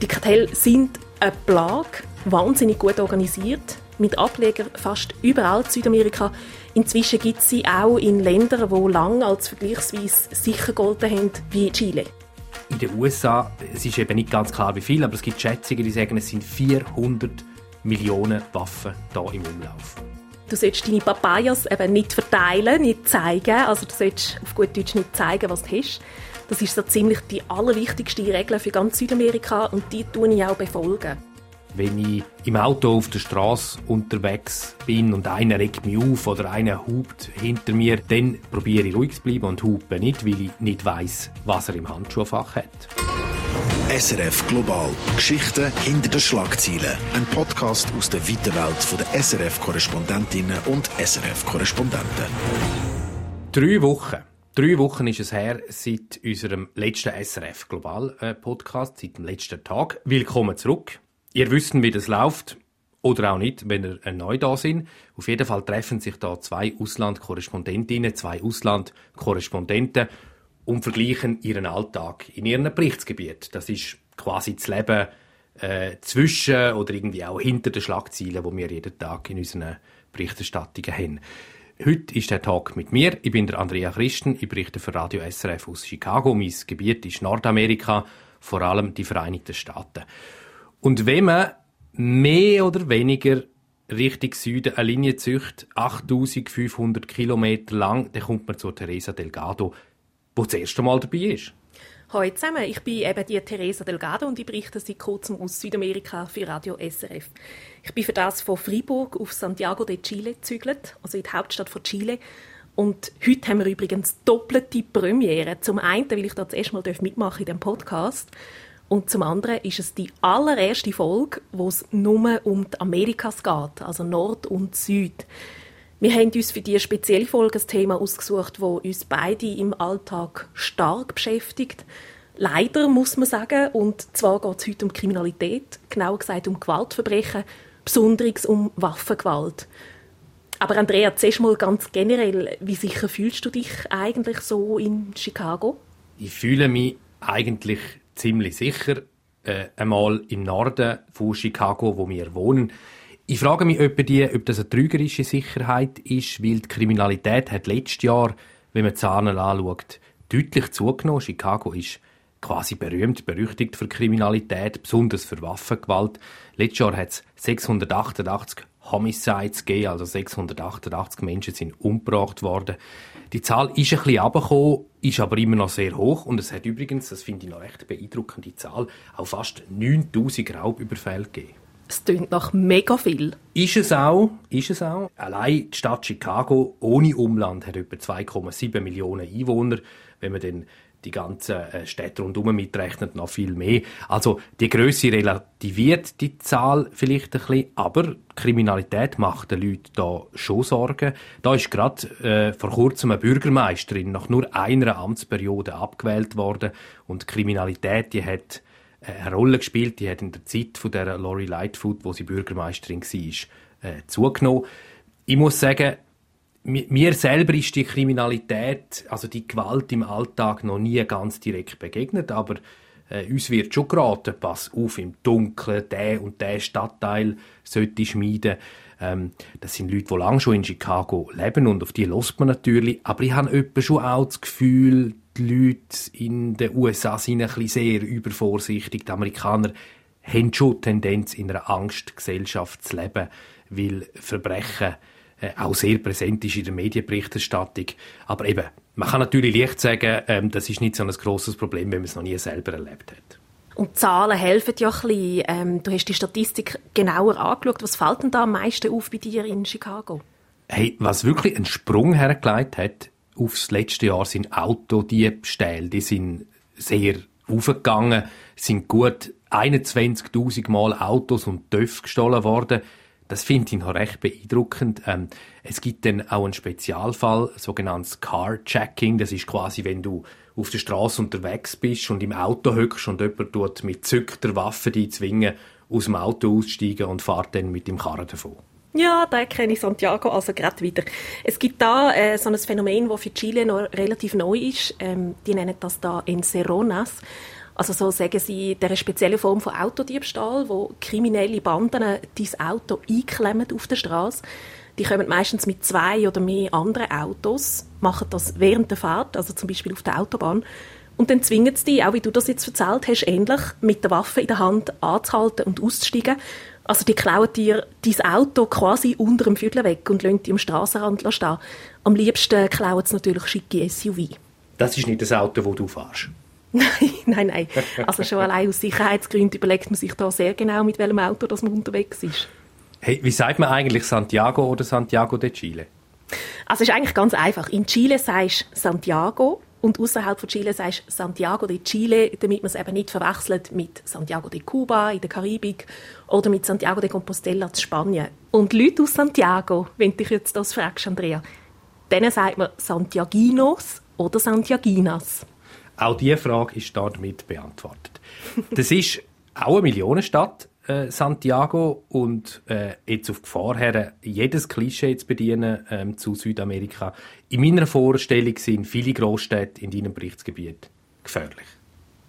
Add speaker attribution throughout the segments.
Speaker 1: Die Kartelle sind eine Plage, wahnsinnig gut organisiert, mit Ablegern fast überall in Südamerika. Inzwischen gibt es sie auch in Ländern, die lange als vergleichsweise sicher gegolten haben, wie Chile.
Speaker 2: In den USA, es ist eben nicht ganz klar wie viel, aber es gibt Schätzungen, die sagen, es sind 400 Millionen Waffen hier im Umlauf.
Speaker 1: Du solltest deine Papayas eben nicht verteilen, nicht zeigen. Also du solltest auf gut Deutsch nicht zeigen, was du hast. Das ist so ziemlich die allerwichtigste Regel für ganz Südamerika und die tue ich auch befolgen.
Speaker 2: Wenn ich im Auto auf der Straße unterwegs bin und einer regt mich auf oder einer hupt hinter mir, dann probiere ich ruhig zu bleiben und hupe nicht, weil ich nicht weiß, was er im Handschuhfach hat.
Speaker 3: SRF Global. Geschichten hinter den Schlagzeilen. Ein Podcast aus der weiten Welt der SRF-Korrespondentinnen und SRF-Korrespondenten.
Speaker 2: Drei Wochen. Drei Wochen ist es her seit unserem letzten SRF Global äh, Podcast, seit dem letzten Tag. Willkommen zurück. Ihr wisst, wie das läuft. Oder auch nicht, wenn ihr neu da sind. Auf jeden Fall treffen sich da zwei Auslandkorrespondentinnen, zwei Auslandkorrespondenten und vergleichen ihren Alltag in ihrem Berichtsgebiet. Das ist quasi das Leben äh, zwischen oder irgendwie auch hinter den Schlagzeilen, wo wir jeden Tag in unseren Berichterstattungen haben. Heute ist der Tag mit mir. Ich bin der Andrea Christen. Ich berichte für Radio SRF aus Chicago. Mein Gebiet ist Nordamerika, vor allem die Vereinigten Staaten. Und wenn man mehr oder weniger Richtung Süden eine Linie zücht, 8500 Kilometer lang, dann kommt man zur Teresa Delgado, wo das erste Mal dabei ist.
Speaker 1: Hallo zusammen, ich bin eben die Teresa Delgado und ich berichte seit kurzem aus Südamerika für Radio SRF. Ich bin für das von Freiburg auf Santiago de Chile gezügelt, also in die Hauptstadt von Chile. Und heute haben wir übrigens doppelte Premiere. Zum einen, weil ich da das erste Mal mitmachen in diesem Podcast. Und zum anderen ist es die allererste Folge, wo es nur um die Amerikas geht, also Nord und Süd. Wir haben uns für diese spezielle Folge ein Thema ausgesucht, das uns beide im Alltag stark beschäftigt. Leider muss man sagen, und zwar geht es heute um Kriminalität, genauer gesagt um Gewaltverbrechen, besonders um Waffengewalt. Aber Andrea, zuerst mal ganz generell, wie sicher fühlst du dich eigentlich so in Chicago?
Speaker 2: Ich fühle mich eigentlich ziemlich sicher, äh, einmal im Norden von Chicago, wo wir wohnen. Ich frage mich, ob, die, ob das eine trügerische Sicherheit ist, weil die Kriminalität hat letztes Jahr, wenn man die Zahlen anschaut, deutlich zugenommen. Chicago ist quasi berühmt, berüchtigt für Kriminalität, besonders für Waffengewalt. Letztes Jahr hat es 688 Homicides gegeben, also 688 Menschen sind umgebracht worden. Die Zahl ist ein bisschen runtergekommen, ist aber immer noch sehr hoch und es hat übrigens, das finde ich noch recht beeindruckend, die Zahl, auch fast 9000 Raubüberfälle gegeben.
Speaker 1: Es klingt nach mega viel.
Speaker 2: Ist es auch, ist es auch. Allein die Stadt Chicago ohne Umland hat etwa 2,7 Millionen Einwohner. Wenn man dann die ganzen äh, Städte rundherum mitrechnet, noch viel mehr. Also die Größe relativiert die Zahl vielleicht ein bisschen, aber Kriminalität macht den Leuten da schon Sorgen. Da ist gerade äh, vor kurzem eine Bürgermeisterin nach nur einer Amtsperiode abgewählt worden und Kriminalität, die hat eine Rolle gespielt, die hat in der Zeit von der Lori Lightfoot, wo sie Bürgermeisterin war, äh, zugenommen. Ich muss sagen, mir selber ist die Kriminalität, also die Gewalt im Alltag noch nie ganz direkt begegnet, aber äh, uns wird schon geraten, pass auf, im Dunkeln, der und der Stadtteil sollte schmieden. Ähm, das sind Leute, die lange schon in Chicago leben und auf die lässt man natürlich. Aber ich habe schon auch das Gefühl, die Leute in den USA sind ein bisschen sehr übervorsichtig. Die Amerikaner haben schon Tendenz, in einer Angstgesellschaft zu leben, weil Verbrechen äh, auch sehr präsent ist in der Medienberichterstattung. Aber eben, man kann natürlich leicht sagen, ähm, das ist nicht so ein grosses Problem, wenn man es noch nie selber erlebt hat.
Speaker 1: Und Zahlen helfen ja ein bisschen. Ähm, du hast die Statistik genauer angeschaut. Was fällt denn da am meisten auf bei dir in Chicago?
Speaker 2: Hey, was wirklich einen Sprung hergelegt hat aufs letzte Jahr sind Autodiebstähle. Die sind sehr aufgegangen, sind gut 21.000 Mal Autos und TÜV gestohlen worden. Das finde ich noch recht beeindruckend. Ähm, es gibt dann auch einen Spezialfall, sogenanntes Carjacking. Das ist quasi, wenn du auf der Straße unterwegs bist und im Auto hückst und jemand tut mit zückter Waffe die zwingen, aus dem Auto aussteigen und fährt dann mit dem Karren davon.
Speaker 1: Ja, da kenne ich Santiago also gerade wieder. Es gibt da äh, so ein Phänomen, das für Chile noch relativ neu ist. Ähm, die nennen das da Encerronas. Also so sagen sie, der spezielle Form von Autodiebstahl, wo kriminelle Banden dein Auto einklemmen auf der Straße. Die kommen meistens mit zwei oder mehr anderen Autos, machen das während der Fahrt, also zum Beispiel auf der Autobahn, und dann zwingen sie dich, auch wie du das jetzt erzählt hast, ähnlich mit der Waffe in der Hand anzuhalten und auszusteigen. Also die klauen dir dein Auto quasi unter dem Viertel weg und lassen dich am Strassenrand stehen. Am liebsten klauen sie natürlich schicke SUV.
Speaker 2: Das ist nicht das Auto, wo du fährst.
Speaker 1: Nein, nein, nein. Also schon allein aus Sicherheitsgründen überlegt man sich da sehr genau, mit welchem Auto das man unterwegs ist.
Speaker 2: Hey, wie sagt man eigentlich Santiago oder Santiago de Chile?
Speaker 1: Also es ist eigentlich ganz einfach. In Chile sagst du Santiago und außerhalb von Chile sagst du Santiago de Chile, damit man es eben nicht verwechselt mit Santiago de Cuba in der Karibik oder mit Santiago de Compostela in Spanien. Und Leute aus Santiago, wenn dich jetzt das fragst, Andrea, denen sagt man Santiaginos oder Santiaginas.
Speaker 2: Auch diese Frage ist damit beantwortet. Das ist auch eine Millionenstadt, äh, Santiago, und äh, jetzt auf Gefahr her, jedes Klischee zu bedienen ähm, zu Südamerika. In meiner Vorstellung sind viele Großstädte in deinem Berichtsgebiet gefährlich.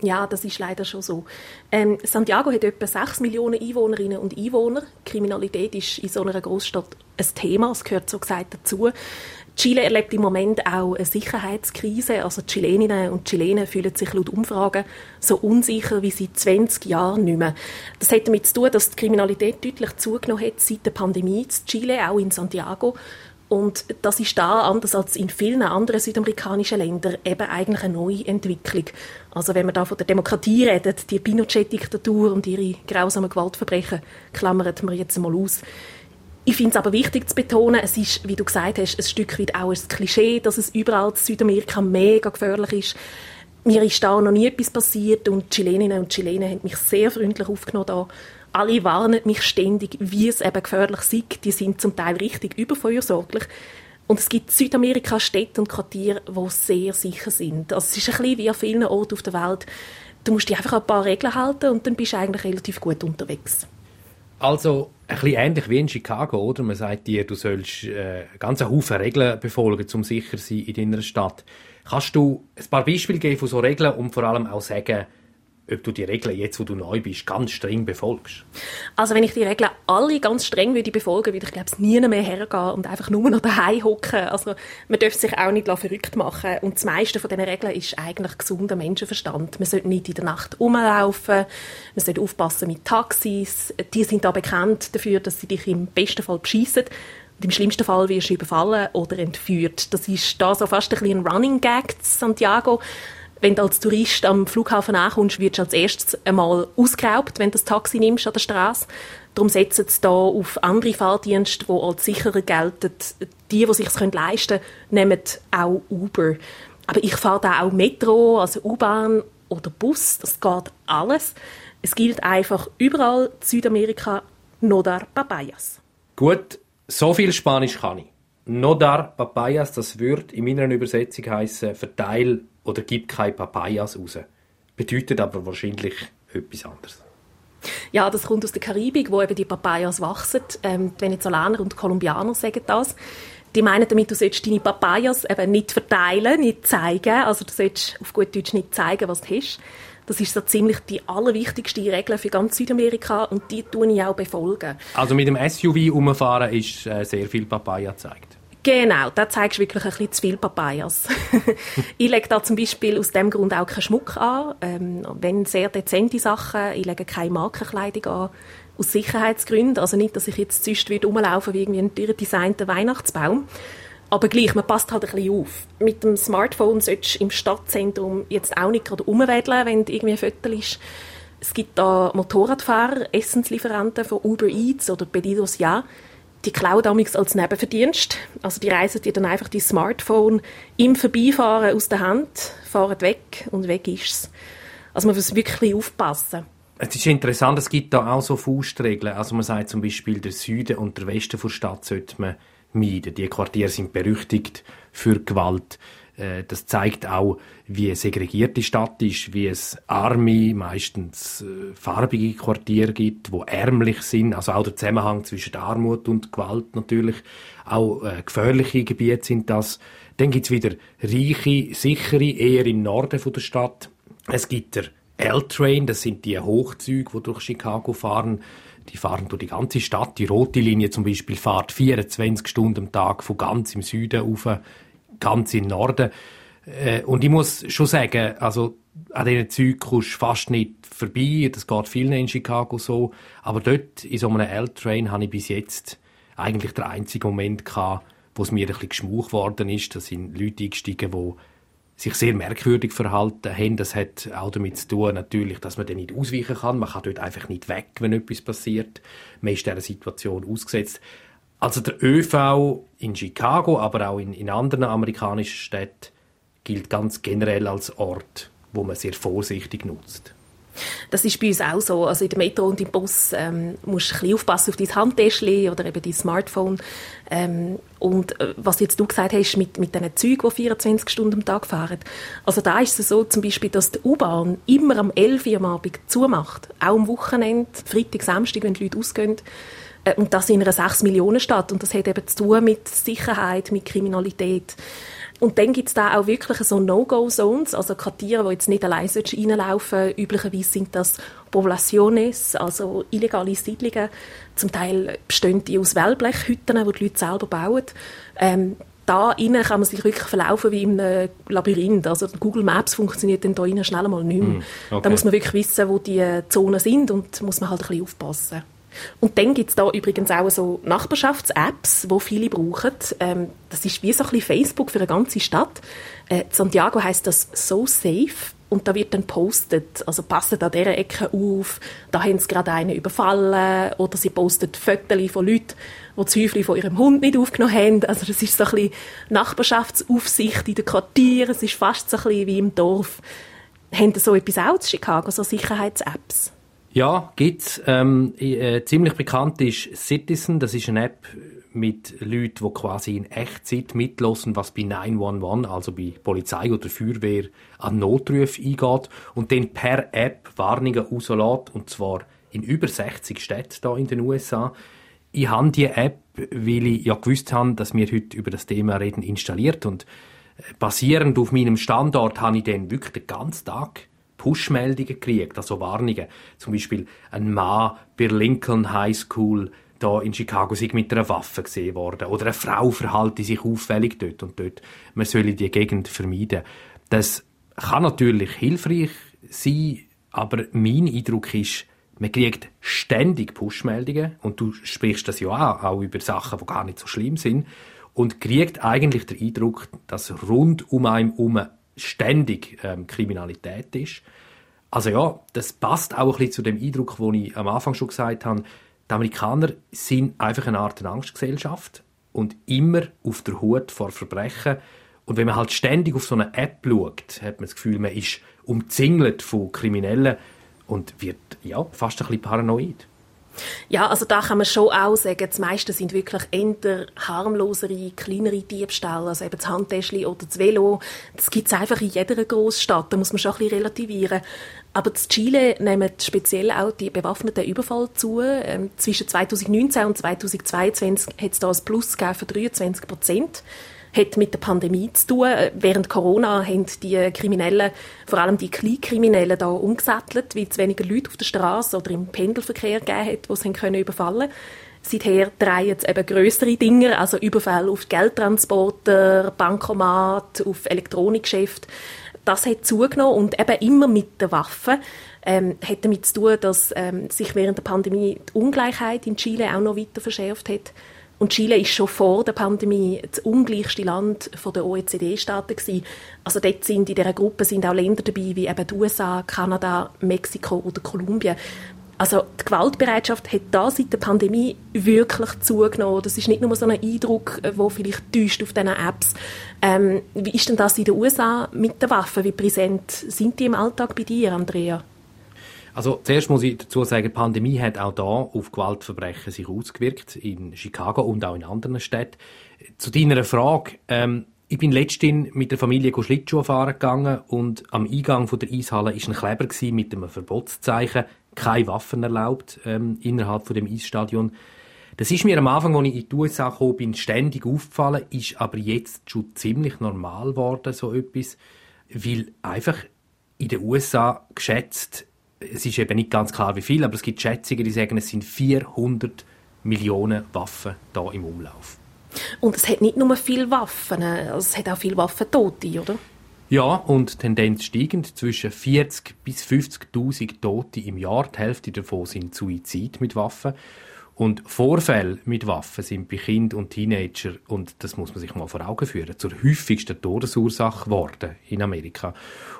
Speaker 1: Ja, das ist leider schon so. Ähm, Santiago hat etwa 6 Millionen Einwohnerinnen und Einwohner. Kriminalität ist in so einer Großstadt ein Thema, es gehört so gesagt dazu. Chile erlebt im Moment auch eine Sicherheitskrise. Also Chileninnen und Chilenen fühlen sich laut Umfragen so unsicher wie seit 20 Jahren nicht mehr. Das hat damit zu tun, dass die Kriminalität deutlich zugenommen hat seit der Pandemie in Chile, auch in Santiago. Und das ist da, anders als in vielen anderen südamerikanischen Ländern, eben eigentlich eine neue Entwicklung. Also wenn man da von der Demokratie redet, die Pinochet-Diktatur und ihre grausamen Gewaltverbrechen, klammern wir jetzt mal aus. Ich finde es aber wichtig zu betonen, es ist, wie du gesagt hast, ein Stück weit auch ein Klischee, dass es überall in Südamerika mega gefährlich ist. Mir ist da noch nie etwas passiert und Chileninnen und Chilenen haben mich sehr freundlich aufgenommen da. Alle warnen mich ständig, wie es eben gefährlich sei. Die sind zum Teil richtig überfeuersorglich. Und es gibt Südamerika Städte und Quartiere, die sehr sicher sind. Also es ist ein bisschen wie an vielen Orten auf der Welt. Du musst dich einfach ein paar Regeln halten und dann bist du eigentlich relativ gut unterwegs.
Speaker 2: Also ein bisschen ähnlich wie in Chicago, oder? Man sagt dir, du sollst äh, ganz Haufen Regeln befolgen, um sicher zu sein in deiner Stadt. Kannst du ein paar Beispiele geben von so Regeln und vor allem auch sagen, ob du die Regeln jetzt, wo du neu bist, ganz streng befolgst?
Speaker 1: Also wenn ich die Regeln alle ganz streng würde befolgen, würde ich glaube ich nie mehr hergehen und einfach nur noch daheim hocken. Also man darf sich auch nicht verrückt machen und das meiste von diesen Regeln ist eigentlich gesunder Menschenverstand. Man sollte nicht in der Nacht rumlaufen, man sollte aufpassen mit Taxis. Die sind da bekannt dafür, dass sie dich im besten Fall beschissen. Und im schlimmsten Fall wirst du überfallen oder entführt. Das ist da so fast ein ein Running Gag Santiago wenn du als Tourist am Flughafen ankommst, wirst du als erstes einmal ausgeraubt, wenn du das Taxi nimmst an der Straße. Darum setzen sie da auf andere Fahrdienste, die als sicherer gelten. Die, die sich es leisten können, nehmen auch Uber. Aber ich fahre da auch Metro, also U-Bahn oder Bus. Das geht alles. Es gilt einfach überall in Südamerika Nodar Papayas.
Speaker 2: Gut, so viel Spanisch kann ich. Nodar Papayas, das würde in meiner Übersetzung heißen verteil oder gib keine Papayas raus. Bedeutet aber wahrscheinlich etwas anderes.
Speaker 1: Ja, das kommt aus der Karibik, wo eben die Papayas wachsen. Ähm, die Venezolaner und Kolumbianer sagen das. Die meinen damit, du sollst deine Papayas eben nicht verteilen, nicht zeigen. Also du sollst auf gut Deutsch nicht zeigen, was du hast. Das ist so ziemlich die allerwichtigste Regel für ganz Südamerika und die tun ich auch befolgen.
Speaker 2: Also mit dem SUV umfahren ist äh, sehr viel Papaya gezeigt.
Speaker 1: Genau, da zeigst du wirklich ein bisschen zu viel Papayas. ich lege da zum Beispiel aus dem Grund auch keinen Schmuck an, ähm, wenn sehr dezente Sachen. Ich lege keine Markenkleidung an, aus Sicherheitsgründen. Also nicht, dass ich jetzt sonst wieder rumlaufen wie irgendwie ein teuer designter Weihnachtsbaum. Aber gleich, man passt halt ein bisschen auf. Mit dem Smartphone solltest du im Stadtzentrum jetzt auch nicht gerade rumwedeln, wenn du irgendwie ein Viertel ist. Es gibt da Motorradfahrer, Essenslieferanten von Uber Eats oder Pedidos Ja, die klauen damals als Nebenverdienst. Also die reisen dir dann einfach die Smartphone im Vorbeifahren aus der Hand, fahren weg und weg ist es. Also man muss wirklich aufpassen.
Speaker 2: Es ist interessant, es gibt da auch so Faustregeln. Also man sagt zum Beispiel, der Süden und der Westen der Stadt sollte man meiden. Die Quartiere sind berüchtigt für Gewalt. Äh, das zeigt auch, wie segregiert die Stadt ist, wie es arme, meistens äh, farbige Quartiere gibt, wo ärmlich sind. Also auch der Zusammenhang zwischen Armut und Gewalt natürlich. Auch äh, gefährliche Gebiete sind das. Dann gibt's wieder reiche, sichere, eher im Norden von der Stadt. Es gibt der L-Train, das sind die Hochzüge, die durch Chicago fahren. Die fahren durch die ganze Stadt. Die rote Linie zum Beispiel fährt 24 Stunden am Tag von ganz im Süden auf, ganz im Norden. Äh, und ich muss schon sagen, also an diesen Zügen kommst du fast nicht vorbei. Das geht vielen in Chicago so. Aber dort, in so einem L-Train, habe ich bis jetzt eigentlich der einzige Moment gehabt, wo es mir ein bisschen geschmuch worden ist. Da sind Leute eingestiegen, die sich sehr merkwürdig verhalten haben. Das hat auch damit zu tun, natürlich, dass man dann nicht ausweichen kann. Man kann dort einfach nicht weg, wenn etwas passiert. Man ist dieser Situation ausgesetzt. Also der ÖV in Chicago, aber auch in, in anderen amerikanischen Städten gilt ganz generell als Ort, wo man sehr vorsichtig nutzt.
Speaker 1: Das ist bei uns auch so. Also in der Metro und im Bus ähm, musst du ein bisschen aufpassen auf dein Handtäschchen oder eben dein Smartphone. Ähm, und äh, was jetzt du gesagt hast mit, mit diesen Zügen, die 24 Stunden am Tag fahren. Also da ist es so zum Beispiel, dass die U-Bahn immer am 11 Uhr am Abend zumacht. Auch am Wochenende, Freitag, Samstag, wenn die Leute ausgehen. Äh, und das in einer 6 Millionen Stadt. Und das hat eben zu tun mit Sicherheit, mit Kriminalität. Und dann gibt es da auch wirklich so No-Go-Zones, also Quartiere, wo jetzt nicht allein reinlaufen Üblicherweise sind das Poblaciones, also illegale Siedlungen. Zum Teil bestehen die aus Wellblechhütten, die die Leute selber bauen. Ähm, da innen kann man sich wirklich verlaufen wie einem Labyrinth. Also Google Maps funktioniert dann da innen schnell mal nicht mehr. Mm, okay. Da muss man wirklich wissen, wo die Zonen sind und muss man halt ein bisschen aufpassen. Und dann gibt es da übrigens auch so Nachbarschafts-Apps, die viele brauchen. Ähm, das ist wie so ein bisschen Facebook für eine ganze Stadt. Äh, Santiago heißt das «So Safe» und da wird dann postet, also passet an dieser Ecke auf, da haben sie gerade einen überfallen oder sie postet Fotos von Leuten, die die Zäufchen von ihrem Hund nicht aufgenommen haben. Also das ist so ein bisschen Nachbarschaftsaufsicht in den Quartieren, es ist fast so ein bisschen wie im Dorf. Haben Sie so etwas auch in Chicago, so Sicherheits-Apps?
Speaker 2: Ja, gibt's. Ähm, äh, ziemlich bekannt ist Citizen. Das ist eine App mit Leuten, die quasi in Echtzeit mitlosen, was bei 911, also bei Polizei oder Feuerwehr, an Notrufe eingeht und dann per App Warnungen rauslässt, und zwar in über 60 Städten hier in den USA. Ich habe diese App, weil ich ja gewusst habe, dass wir heute über das Thema reden, installiert und äh, basierend auf meinem Standort habe ich dann wirklich den ganzen Tag Push-Meldungen gekriegt, also Warnungen. Zum Beispiel ein Mann bei Lincoln High School da in Chicago sich mit einer Waffe gesehen worden oder eine Frau verhalte sich auffällig dort und dort. Man solle die Gegend vermeiden. Das kann natürlich hilfreich sein, aber mein Eindruck ist, man kriegt ständig Push-Meldungen und du sprichst das ja auch, auch über Sachen, die gar nicht so schlimm sind und kriegt eigentlich den Eindruck, dass rund um einen herum ständig ähm, Kriminalität ist. Also ja, das passt auch ein bisschen zu dem Eindruck, den ich am Anfang schon gesagt habe. Die Amerikaner sind einfach eine Art Angstgesellschaft und immer auf der Hut vor Verbrechen. Und wenn man halt ständig auf so eine App schaut, hat man das Gefühl, man ist umzingelt von Kriminellen und wird ja, fast ein bisschen paranoid.
Speaker 1: Ja, also da kann man schon auch sagen, das meiste sind wirklich eher harmlosere, kleinere Diebstähle, also eben das Handtäschchen oder das Velo. Das gibt es einfach in jeder Großstadt, da muss man schon ein bisschen relativieren. Aber in Chile nehmen speziell auch die bewaffneten Überfall zu. Ähm, zwischen 2019 und 2022 hat es da ein Plus von 23 Prozent hat mit der Pandemie zu tun. Während Corona haben die Kriminellen, vor allem die Kleinkriminellen, da umgesattelt, weil es weniger Leute auf der Straße oder im Pendelverkehr gegeben hat, die sie können überfallen Seither drehen jetzt eben größere Dinge, also Überfälle auf Geldtransporter, Bankomat, auf Elektronikgeschäfte. Das hat zugenommen und eben immer mit der Waffe. Ähm, hat damit zu tun, dass ähm, sich während der Pandemie die Ungleichheit in Chile auch noch weiter verschärft hat. Und Chile ist schon vor der Pandemie das ungleichste Land der OECD-Staaten. Also dort sind in dieser Gruppe sind auch Länder dabei wie eben die USA, Kanada, Mexiko oder Kolumbien. Also die Gewaltbereitschaft hat da seit der Pandemie wirklich zugenommen. Das ist nicht nur so ein Eindruck, der äh, vielleicht täuscht auf diesen Apps. Ähm, wie ist denn das in den USA mit den Waffen? Wie präsent sind die im Alltag bei dir, Andrea?
Speaker 2: Also zuerst muss ich dazu sagen, die Pandemie hat auch da auf Gewaltverbrechen sich ausgewirkt, in Chicago und auch in anderen Städten. Zu deiner Frage, ähm, ich bin letztens mit der Familie Schlittschuh fahren gegangen und am Eingang von der Eishalle ist ein Kleber mit einem Verbotszeichen, keine Waffen erlaubt ähm, innerhalb von dem Eisstadion. Das ist mir am Anfang, als ich in die USA gekommen bin, ständig aufgefallen, ist aber jetzt schon ziemlich normal geworden, so etwas, weil einfach in den USA geschätzt, es ist eben nicht ganz klar wie viel, aber es gibt Schätzungen, die sagen, es sind 400 Millionen Waffen da im Umlauf.
Speaker 1: Und es hat nicht nur viele Waffen, also es hat auch viele Waffentote, oder?
Speaker 2: Ja, und Tendenz steigend. Zwischen 40.000 bis 50.000 Tote im Jahr. Die Hälfte davon sind Suizid mit Waffen. Und Vorfälle mit Waffen sind bei Kindern und Teenager, und das muss man sich mal vor Augen führen, zur häufigsten Todesursache geworden in Amerika.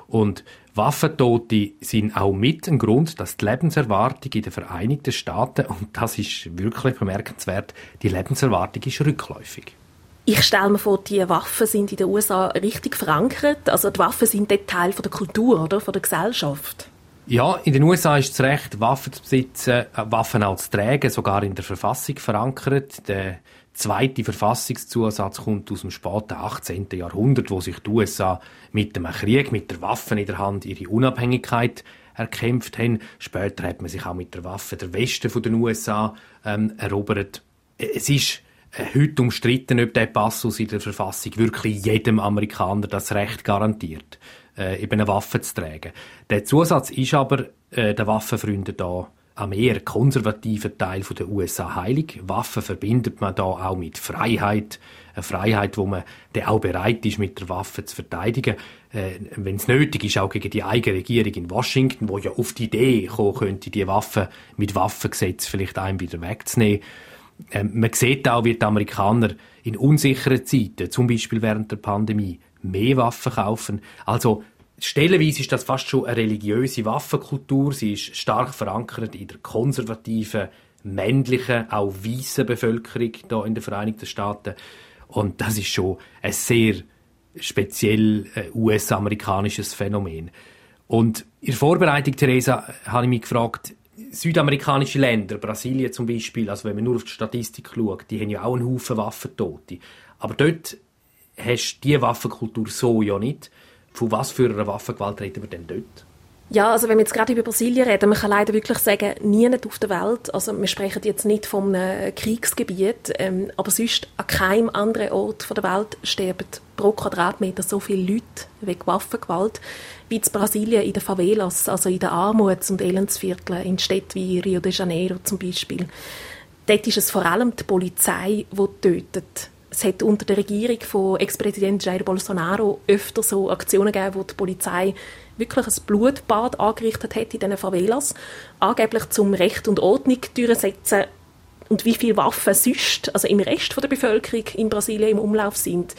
Speaker 2: Und Waffentote sind auch mit ein Grund, dass die Lebenserwartung in den Vereinigten Staaten, und das ist wirklich bemerkenswert, die Lebenserwartung ist rückläufig.
Speaker 1: Ich stelle mir vor, die Waffen sind in den USA richtig verankert. Also die Waffen sind dort Teil der Kultur, oder? Von der Gesellschaft.
Speaker 2: Ja, in den USA ist das Recht, Waffen zu besitzen, äh, Waffen auch zu tragen, sogar in der Verfassung verankert. Der zweite Verfassungszusatz kommt aus dem späten 18. Jahrhundert, wo sich die USA mit dem Krieg, mit der Waffe in der Hand ihre Unabhängigkeit erkämpft haben. Später hat man sich auch mit der Waffe der Westen den USA ähm, erobert. Es ist äh, heute umstritten, ob der Passus in der Verfassung wirklich jedem Amerikaner das Recht garantiert äh, eben eine Waffe zu tragen. Der Zusatz ist aber äh, den Waffenfreunden da am eher konservativen Teil der USA heilig. Waffen verbindet man da auch mit Freiheit, eine Freiheit, wo man dann auch bereit ist, mit der Waffe zu verteidigen, äh, wenn es nötig ist, auch gegen die eigene Regierung in Washington, wo ja auf die Idee kommen könnte, die Waffen mit Waffengesetz vielleicht einem wieder wegzunehmen. Ähm, man sieht auch, wie die Amerikaner in unsicheren Zeiten, zum Beispiel während der Pandemie, mehr Waffen kaufen. Also stellenweise ist das fast schon eine religiöse Waffenkultur. Sie ist stark verankert in der konservativen, männlichen, auch weißen Bevölkerung hier in den Vereinigten Staaten. Und das ist schon ein sehr speziell äh, US-amerikanisches Phänomen. Und in der Vorbereitung, Theresa, habe ich mich gefragt, südamerikanische Länder, Brasilien zum Beispiel, also wenn man nur auf die Statistik schaut, die haben ja auch einen Haufen Waffentote. Aber dort hast du diese Waffenkultur so ja nicht. Von was für einer Waffengewalt reden wir denn dort?
Speaker 1: Ja, also wenn wir jetzt gerade über Brasilien reden, man kann leider wirklich sagen, niemand auf der Welt, also wir sprechen jetzt nicht von einem Kriegsgebiet, ähm, aber sonst an keinem anderen Ort der Welt sterben pro Quadratmeter so viele Leute wegen Waffengewalt wie in Brasilien in den Favelas, also in den Armuts- und Elendsvierteln, in Städten wie Rio de Janeiro zum Beispiel. Dort ist es vor allem die Polizei, die tötet es hat unter der Regierung von Ex-Präsident Jair Bolsonaro öfter so Aktionen gegeben, wo die Polizei wirklich ein Blutbad angerichtet hat in diesen Favelas, angeblich zum Recht und Ordnung durchsetzen und wie viele Waffen sonst, also im Rest der Bevölkerung in Brasilien im Umlauf sind,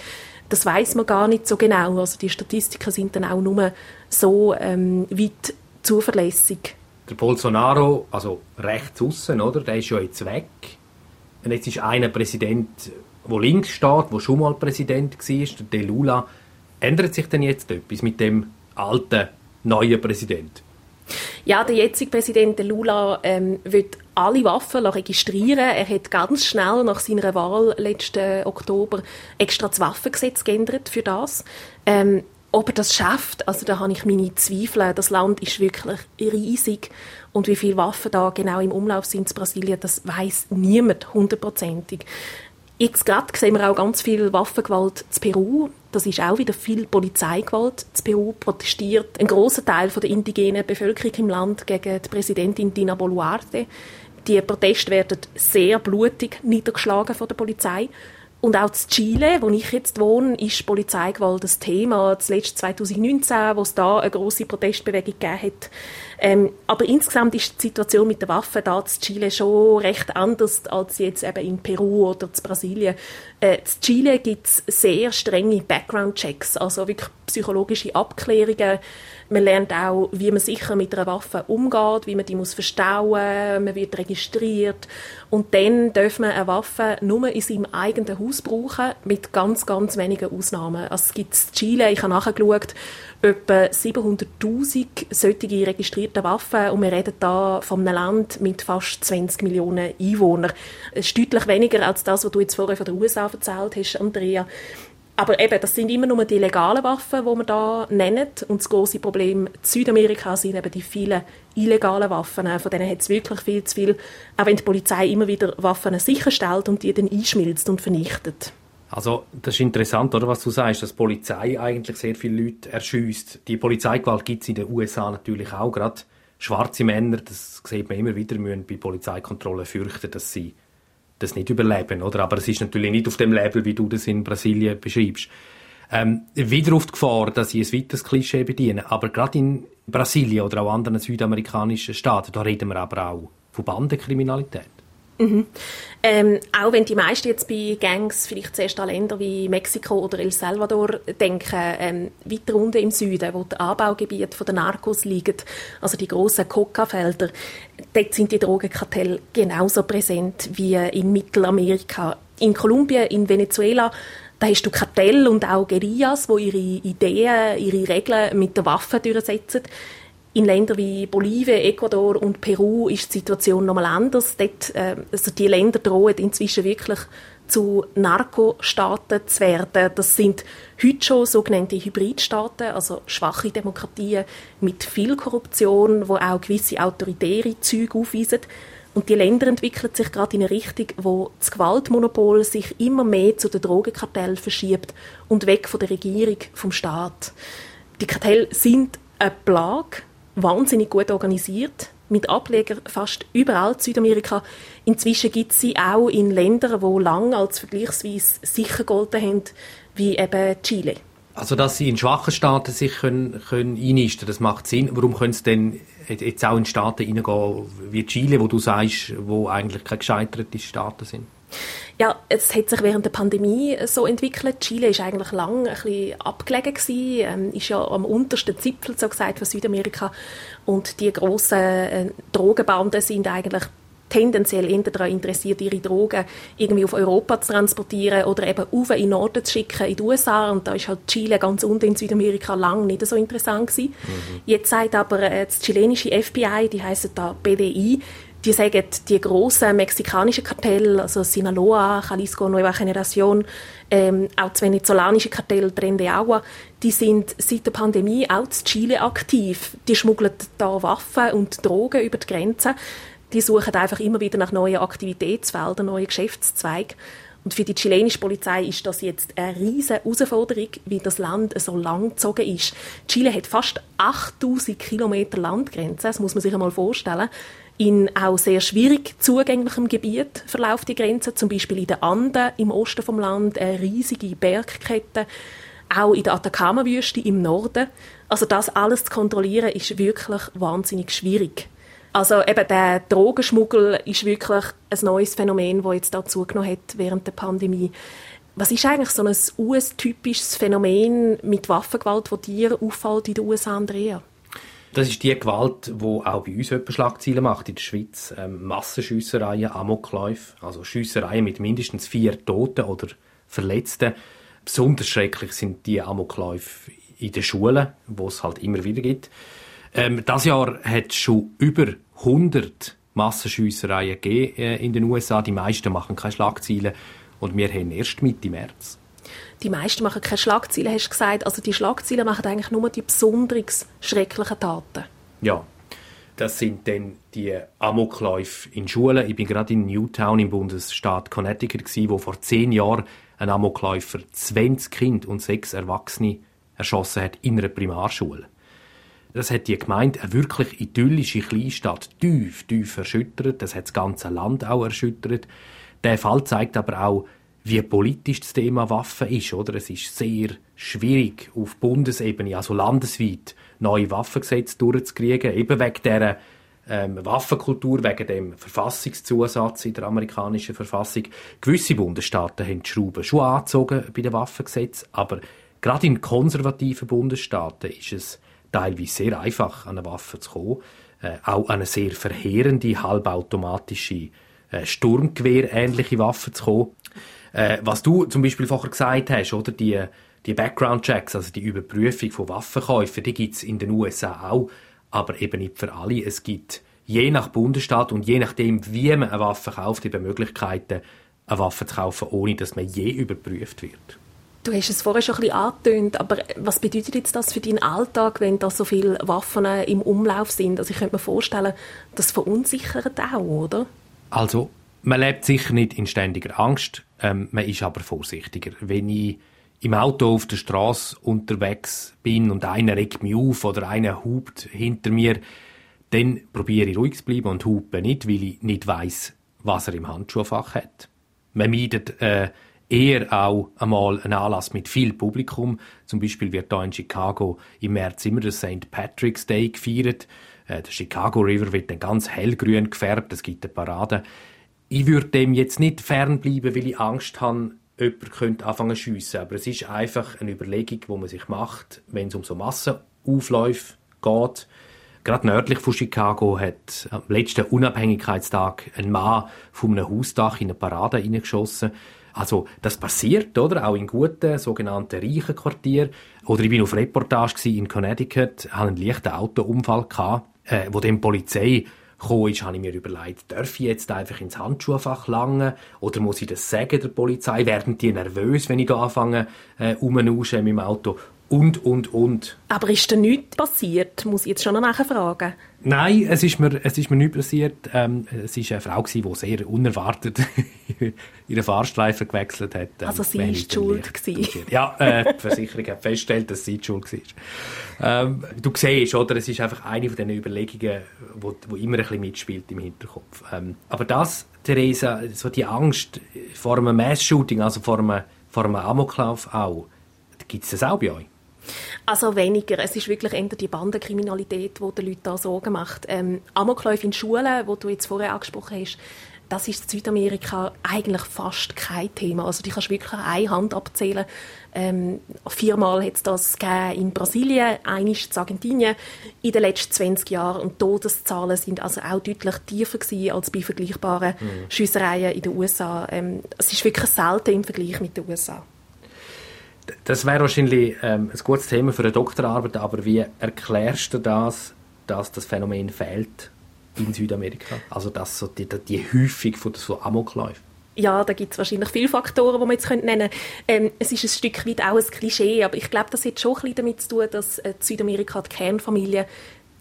Speaker 1: das weiß man gar nicht so genau. Also die Statistiken sind dann auch nur so ähm, weit zuverlässig.
Speaker 2: Der Bolsonaro, also rechts außen, oder, der ist ja jetzt weg. Und jetzt ist einer Präsident wo links steht, wo schon mal Präsident war, der De Lula, ändert sich denn jetzt etwas mit dem alten, neuen Präsident?
Speaker 1: Ja, der jetzige Präsident De Lula ähm, wird alle Waffen registrieren. Er hat ganz schnell nach seiner Wahl letzten Oktober extra das Waffengesetz geändert für das. Ähm, ob er das schafft, also da habe ich meine Zweifel. Das Land ist wirklich riesig und wie viele Waffen da genau im Umlauf sind in Brasilien, das weiß niemand hundertprozentig. Jetzt gerade sehen wir auch ganz viel Waffengewalt in Peru. Das ist auch wieder viel Polizeigewalt. In Peru protestiert ein großer Teil der indigenen Bevölkerung im Land gegen die Präsidentin Dina Boluarte. Die Proteste werden sehr blutig niedergeschlagen von der Polizei. Und auch in Chile, wo ich jetzt wohne, ist Polizeigewalt das Thema. Zuletzt 2019, wo es da eine große Protestbewegung gegeben hat. Ähm, aber insgesamt ist die Situation mit den Waffen da in Chile schon recht anders als jetzt eben in Peru oder in Brasilien. Äh, in Chile gibt es sehr strenge Background-Checks, also wirklich psychologische Abklärungen man lernt auch, wie man sicher mit einer Waffe umgeht, wie man die muss verstauen, man wird registriert und dann darf man eine Waffe nur in seinem eigenen Haus brauchen, mit ganz, ganz wenigen Ausnahmen. Also es gibt in Chile, ich habe nachgeschaut, etwa 700'000 solche registrierte Waffen und wir reden da von einem Land mit fast 20 Millionen Einwohnern. Es ist deutlich weniger als das, was du jetzt vorher von den USA erzählt hast, Andrea. Aber eben, das sind immer nur die legalen Waffen, die man da nennt. Und das große Problem Südamerika sind eben die vielen illegalen Waffen. Von denen hat es wirklich viel zu viel. Auch wenn die Polizei immer wieder Waffen sicherstellt und die dann einschmilzt und vernichtet.
Speaker 2: Also, das ist interessant, oder, was du sagst, dass die Polizei eigentlich sehr viele Leute erschießt. Die Polizeigewalt gibt es in den USA natürlich auch. Gerade schwarze Männer, das sieht man immer wieder, müssen bei Polizeikontrollen fürchten, dass sie das nicht überleben, oder? Aber es ist natürlich nicht auf dem Level, wie du das in Brasilien beschreibst. Ähm, wieder auf die Gefahr, dass ich ein weiteres Klischee bediene. Aber gerade in Brasilien oder auch anderen südamerikanischen Staaten, da reden wir aber auch von Bandenkriminalität.
Speaker 1: Mhm. Ähm, auch wenn die meisten jetzt bei Gangs vielleicht zuerst an Länder wie Mexiko oder El Salvador denken, ähm, weiter unten im Süden, wo die Anbaugebiete der Narcos liegen, also die grossen Coca-Felder, dort sind die Drogenkartelle genauso präsent wie in Mittelamerika. In Kolumbien, in Venezuela, da hast du Kartelle und auch Guerillas, wo ihre Ideen, ihre Regeln mit der Waffe durchsetzen. In Ländern wie Bolivien, Ecuador und Peru ist die Situation nochmal anders. Dort, äh, also die Länder drohen inzwischen wirklich zu Narkostaaten zu werden. Das sind heute schon sogenannte Hybridstaaten, also schwache Demokratien mit viel Korruption, wo auch gewisse autoritäre Züge aufweisen. Und die Länder entwickeln sich gerade in eine Richtung, wo das Gewaltmonopol sich immer mehr zu den Drogenkartellen verschiebt und weg von der Regierung, vom Staat. Die Kartelle sind eine Plage, wahnsinnig gut organisiert, mit Ablegern fast überall in Südamerika. Inzwischen gibt es sie auch in Ländern, wo lang als vergleichsweise sicher golden haben, wie eben Chile.
Speaker 2: Also, dass sie in schwachen Staaten sich können, können einnisten, das macht Sinn. Warum können sie denn jetzt auch in Staaten reingehen wie Chile, wo du sagst, wo eigentlich keine gescheiterte Staaten sind?
Speaker 1: Ja, es hat sich während der Pandemie so entwickelt. Chile ist eigentlich lang ein bisschen abgelegen gewesen, ähm, ist ja am untersten Zipfel so gesagt von Südamerika und die grossen äh, Drogenbanden sind eigentlich tendenziell eher daran interessiert, ihre Drogen irgendwie auf Europa zu transportieren oder eben auf in den Norden zu schicken, in die USA. Und da ist halt Chile ganz unten in Südamerika lang nicht so interessant gewesen. Mhm. Jetzt sagt aber äh, das chilenische FBI, die heißen da BDI, die sagen, die grossen mexikanischen Kartelle, also Sinaloa, Jalisco, Nueva Generación, ähm, auch das venezolanische Kartell Tren de Agua, die sind seit der Pandemie auch in Chile aktiv. Die schmuggeln da Waffen und Drogen über die Grenzen. Die suchen einfach immer wieder nach neuen Aktivitätsfeldern, neuen Geschäftszweigen. Und für die chilenische Polizei ist das jetzt eine riesige Herausforderung, wie das Land so lang gezogen ist. Chile hat fast 8000 Kilometer Landgrenze, das muss man sich einmal vorstellen. In auch sehr schwierig zugänglichem Gebiet verläuft die Grenze, zum Beispiel in den Anden im Osten vom Land, eine riesige Bergkette, auch in der Atacama-Wüste im Norden. Also das alles zu kontrollieren, ist wirklich wahnsinnig schwierig. Also eben der Drogenschmuggel ist wirklich ein neues Phänomen, das jetzt da zugenommen hat während der Pandemie. Was ist eigentlich so ein US-typisches Phänomen mit Waffengewalt, das dir auffällt in den USA, Andrea?
Speaker 2: Das ist die Gewalt, die auch bei uns etwa Schlagzeilen macht in der Schweiz. Ähm, Massenschüssereien, Amokläufe, also Schüssereien mit mindestens vier Toten oder Verletzten. Besonders schrecklich sind die Amokläufe in den Schulen, wo es halt immer wieder gibt. Ähm, das Jahr hat es schon über 100 Massenschüssereien gegeben äh, in den USA. Die meisten machen keine Schlagzeilen und wir haben erst Mitte März
Speaker 1: die meisten machen keine Schlagzeilen, hast du gesagt. Also die Schlagzeilen machen eigentlich nur die besonders schrecklichen Taten.
Speaker 2: Ja, das sind dann die Amokläufe in Schulen. Ich bin gerade in Newtown im Bundesstaat Connecticut gewesen, wo vor zehn Jahren ein Amokläufer 20 Kinder und sechs Erwachsene erschossen hat in einer Primarschule. Das hat die Gemeinde eine wirklich idyllische Kleinstadt tief, tief erschüttert. Das hat das ganze Land auch erschüttert. Der Fall zeigt aber auch, wie politisch das Thema Waffen ist. Oder? Es ist sehr schwierig, auf Bundesebene, also landesweit, neue Waffengesetze durchzukriegen, eben wegen dieser ähm, Waffenkultur, wegen dem Verfassungszusatz in der amerikanischen Verfassung. Gewisse Bundesstaaten haben die Schrauben schon angezogen bei den Waffengesetzen, aber gerade in konservativen Bundesstaaten ist es teilweise sehr einfach, an eine Waffe zu kommen. Äh, auch eine sehr verheerende, halbautomatische äh, Sturmgewehr-ähnliche Waffe zu kommen. Äh, was du zum Beispiel vorher gesagt hast, oder die, die Background-Checks, also die Überprüfung von Waffenkäufen, die gibt es in den USA auch, aber eben nicht für alle. Es gibt je nach Bundesstaat und je nachdem, wie man eine Waffe kauft, eben Möglichkeiten, eine Waffe zu kaufen, ohne dass man je überprüft wird.
Speaker 1: Du hast es vorher schon ein bisschen angetönt, aber was bedeutet jetzt das für deinen Alltag, wenn da so viele Waffen im Umlauf sind? Also ich könnte mir vorstellen, das verunsichert auch, oder?
Speaker 2: Also man lebt sicher nicht in ständiger Angst. ähm, man ist aber vorsichtiger. Wenn ich im Auto auf der Straße unterwegs bin und einer regt mich auf oder einer hupt hinter mir, dann probiere ich ruhig zu bleiben und hupe nicht, weil ich nicht weiß, was er im Handschuhfach hat. Man meidet äh, eher auch einmal einen Anlass mit viel Publikum. Zum Beispiel wird da in Chicago im März immer der St. Patrick's Day gefeiert. Äh, der Chicago River wird dann ganz hellgrün gefärbt. Es gibt eine Parade. Ich würde dem jetzt nicht fernbleiben, weil ich Angst habe, jemand könnte anfangen zu schiessen. Aber es ist einfach eine Überlegung, die man sich macht, wenn es um so Massenaufläufe geht. Gerade nördlich von Chicago hat am letzten Unabhängigkeitstag ein Mann von einem Hausdach in eine Parade reingeschossen. Also das passiert, oder? Auch in guten, sogenannten reichen Quartieren. Oder ich war auf Reportage in Connecticut, hatte einen leichten Autounfall, gehabt, äh, wo dann die Polizei gekommen ist, habe ich mir überlegt, darf ich jetzt einfach ins Handschuhfach langen oder muss ich das sagen der Polizei? Werden die nervös, wenn ich da anfange, äh, mit dem Auto? Und, und, und.
Speaker 1: Aber ist da nichts passiert? Muss ich jetzt schon noch nachfragen.
Speaker 2: Nein, es ist mir, es ist mir nicht passiert. Ähm, es war eine Frau, die sehr unerwartet ihren Fahrstreifen gewechselt hat.
Speaker 1: Ähm, also sie war schuld gewesen.
Speaker 2: Ja, äh, die Versicherung hat festgestellt, dass sie die schuld war. Ähm, du siehst, oder? Es ist einfach eine von diesen Überlegungen, wo, wo immer ein bisschen mitspielt im Hinterkopf. Ähm, aber das, Theresa, so die Angst vor einem Mass-Shooting, also vor einem, vor einem Amoklauf auch, gibt es das auch bei euch?
Speaker 1: Also weniger. Es ist wirklich eher die Bandenkriminalität, die den Leuten da Sorgen macht. Ähm, Amokläufe in Schulen, wo du jetzt vorher angesprochen hast, das ist in Südamerika eigentlich fast kein Thema. Also die kannst du wirklich an einer Hand abzählen. Ähm, viermal hat es das in Brasilien, einmal in Argentinien in den letzten 20 Jahren. Und die Todeszahlen sind also auch deutlich tiefer gewesen als bei vergleichbaren mhm. Schiessereien in den USA. Ähm, es ist wirklich selten im Vergleich mit den USA.
Speaker 2: Das wäre wahrscheinlich ähm, ein gutes Thema für eine Doktorarbeit, aber wie erklärst du das, dass das Phänomen fehlt in Südamerika? Also dass so die, die Häufung von so Amokläufen?
Speaker 1: Ja, da gibt es wahrscheinlich viele Faktoren, die man jetzt nennen könnte. Ähm, es ist ein Stück weit auch ein Klischee, aber ich glaube, das hat schon ein bisschen damit zu tun, dass äh, Südamerika, die Kernfamilie,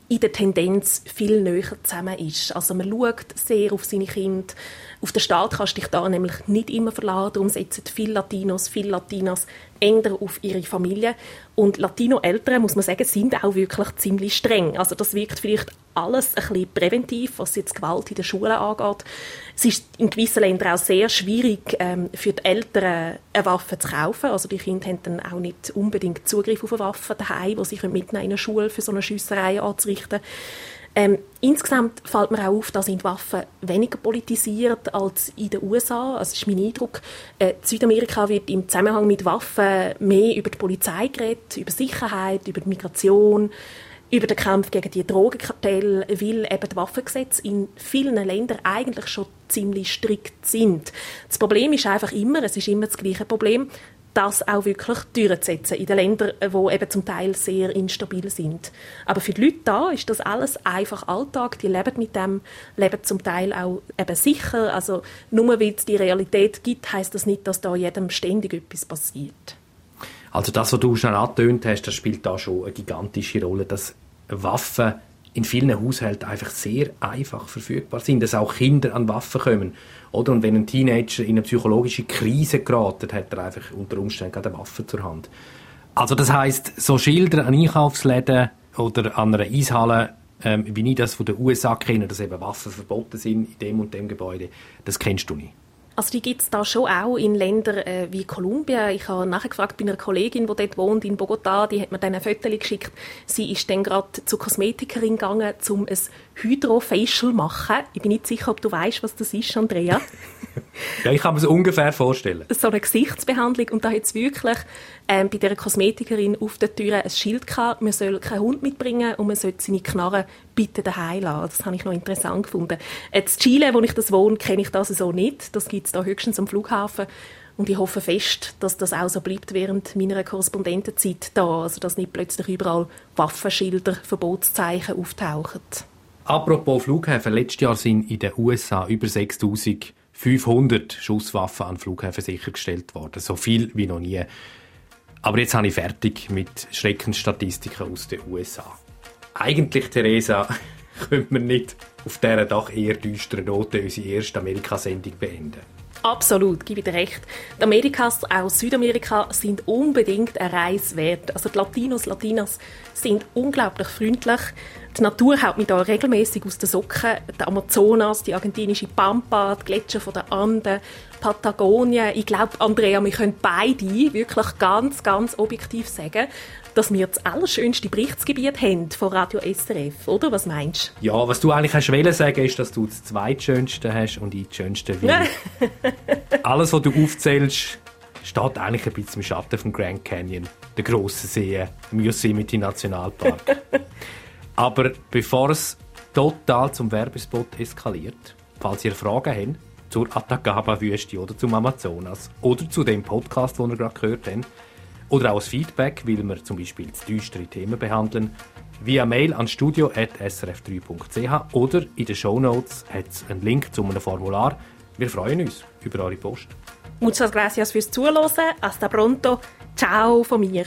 Speaker 1: in der Tendenz viel näher zusammen ist. Also man schaut sehr auf seine Kinder. Auf den Staat kannst du dich da nämlich nicht immer verlassen. Darum setzen viele Latinos, viele Latinas enger auf ihre Familie. Und Latino-Eltern, muss man sagen, sind auch wirklich ziemlich streng. Also das wirkt vielleicht alles ein bisschen präventiv, was jetzt Gewalt in der Schule angeht. Es ist in gewissen Ländern auch sehr schwierig, ähm, für die Eltern eine Waffe zu kaufen. Also die Kinder haben dann auch nicht unbedingt Zugriff auf eine Waffe daheim, die sie mitnehmen in eine Schule für so eine Schiesserei anzurichten. Ähm, insgesamt fällt mir auch auf, dass sind Waffen weniger politisiert als in den USA. Also ist mein Eindruck. Äh, Südamerika wird im Zusammenhang mit Waffen mehr über die Polizei geredet, über Sicherheit, über Migration, über den Kampf gegen die Drogenkartelle, weil eben die Waffengesetze in vielen Ländern eigentlich schon ziemlich strikt sind. Das Problem ist einfach immer, es ist immer das gleiche Problem, das auch wirklich durchzusetzen in den Ländern, die eben zum Teil sehr instabil sind. Aber für die Leute da ist das alles einfach Alltag. Die leben mit dem, leben zum Teil auch eben sicher. Also nur weil es die Realität gibt, heißt das nicht, dass da jedem ständig etwas passiert.
Speaker 2: Also das, was du schon angetönt hast, das spielt da schon eine gigantische Rolle, dass Waffen in vielen Haushalten einfach sehr einfach verfügbar sind, dass auch Kinder an Waffen kommen. Oder? Und wenn ein Teenager in eine psychologische Krise gerät, hat er einfach unter Umständen eine Waffe zur Hand. Also das heißt, so Schilder an Einkaufsläden oder an einer Eishalle, ähm, wie ich das von den USA kenne, dass eben Waffen verboten sind in dem und dem Gebäude, das kennst du nicht.
Speaker 1: Also die gibt es da schon auch in Ländern äh, wie Kolumbien. Ich habe nachgefragt bei einer Kollegin, die dort wohnt, in Bogotá, die hat mir dann ein Foto geschickt. Sie ist dann gerade zur Kosmetikerin gegangen, um ein Hydrofacial zu machen. Ich bin nicht sicher, ob du weißt, was das ist, Andrea.
Speaker 2: ja, ich kann mir das ungefähr vorstellen.
Speaker 1: So eine Gesichtsbehandlung und da hat es wirklich ähm, bei der Kosmetikerin auf der Tür ein Schild gehabt, man soll keinen Hund mitbringen und man soll seine Knarre bitte daheim lassen. Das habe ich noch interessant gefunden. Jetzt in Chile, wo ich das wohne, kenne ich das so nicht. Das gibt es da höchstens am Flughafen. Und ich hoffe fest, dass das auch so bleibt während meiner Korrespondentenzeit da. Also, dass nicht plötzlich überall Waffenschilder, Verbotszeichen auftauchen.
Speaker 2: Apropos Flughäfen, letztes Jahr sind in den USA über 6500 Schusswaffen an Flughäfen sichergestellt worden. So viel wie noch nie. Aber jetzt habe ich fertig mit Schreckensstatistiken aus den USA. Eigentlich, Theresa, können wir nicht auf dieser doch eher düsteren Note unsere erste Amerikasendung beenden.
Speaker 1: Absolut, gebe ich dir recht. Die Amerikas aus Südamerika sind unbedingt eine Reise wert. Also die Latinos, Latinas sind unglaublich freundlich. Die Natur haut mich da regelmäßig aus den Socken. Der Amazonas, die argentinische Pampa, die Gletscher von der Anden, Patagonien. Ich glaube, Andrea, wir können beide wirklich ganz, ganz objektiv sagen, dass wir das allerschönste Berichtsgebiet haben von Radio SRF, oder? Was meinst
Speaker 2: du? Ja, was du eigentlich hast wollen sagen, ist, dass du das zweitschönste hast und ich das schönste will. Alles, was du aufzählst, steht eigentlich ein bisschen im Schatten vom Grand Canyon, der grossen See, im Yosemite Nationalpark. Aber bevor es total zum Werbespot eskaliert, falls ihr Fragen habt zur Atacama-Wüste oder zum Amazonas oder zu dem Podcast, den ihr gerade gehört habt, oder auch als Feedback, weil wir zum Beispiel düstere Themen behandeln, via Mail an studio.srf3.ch oder in den Shownotes hat es einen Link zu einem Formular. Wir freuen uns über eure Post.
Speaker 1: Muchas gracias fürs Zuhören. Hasta pronto. Ciao von mir.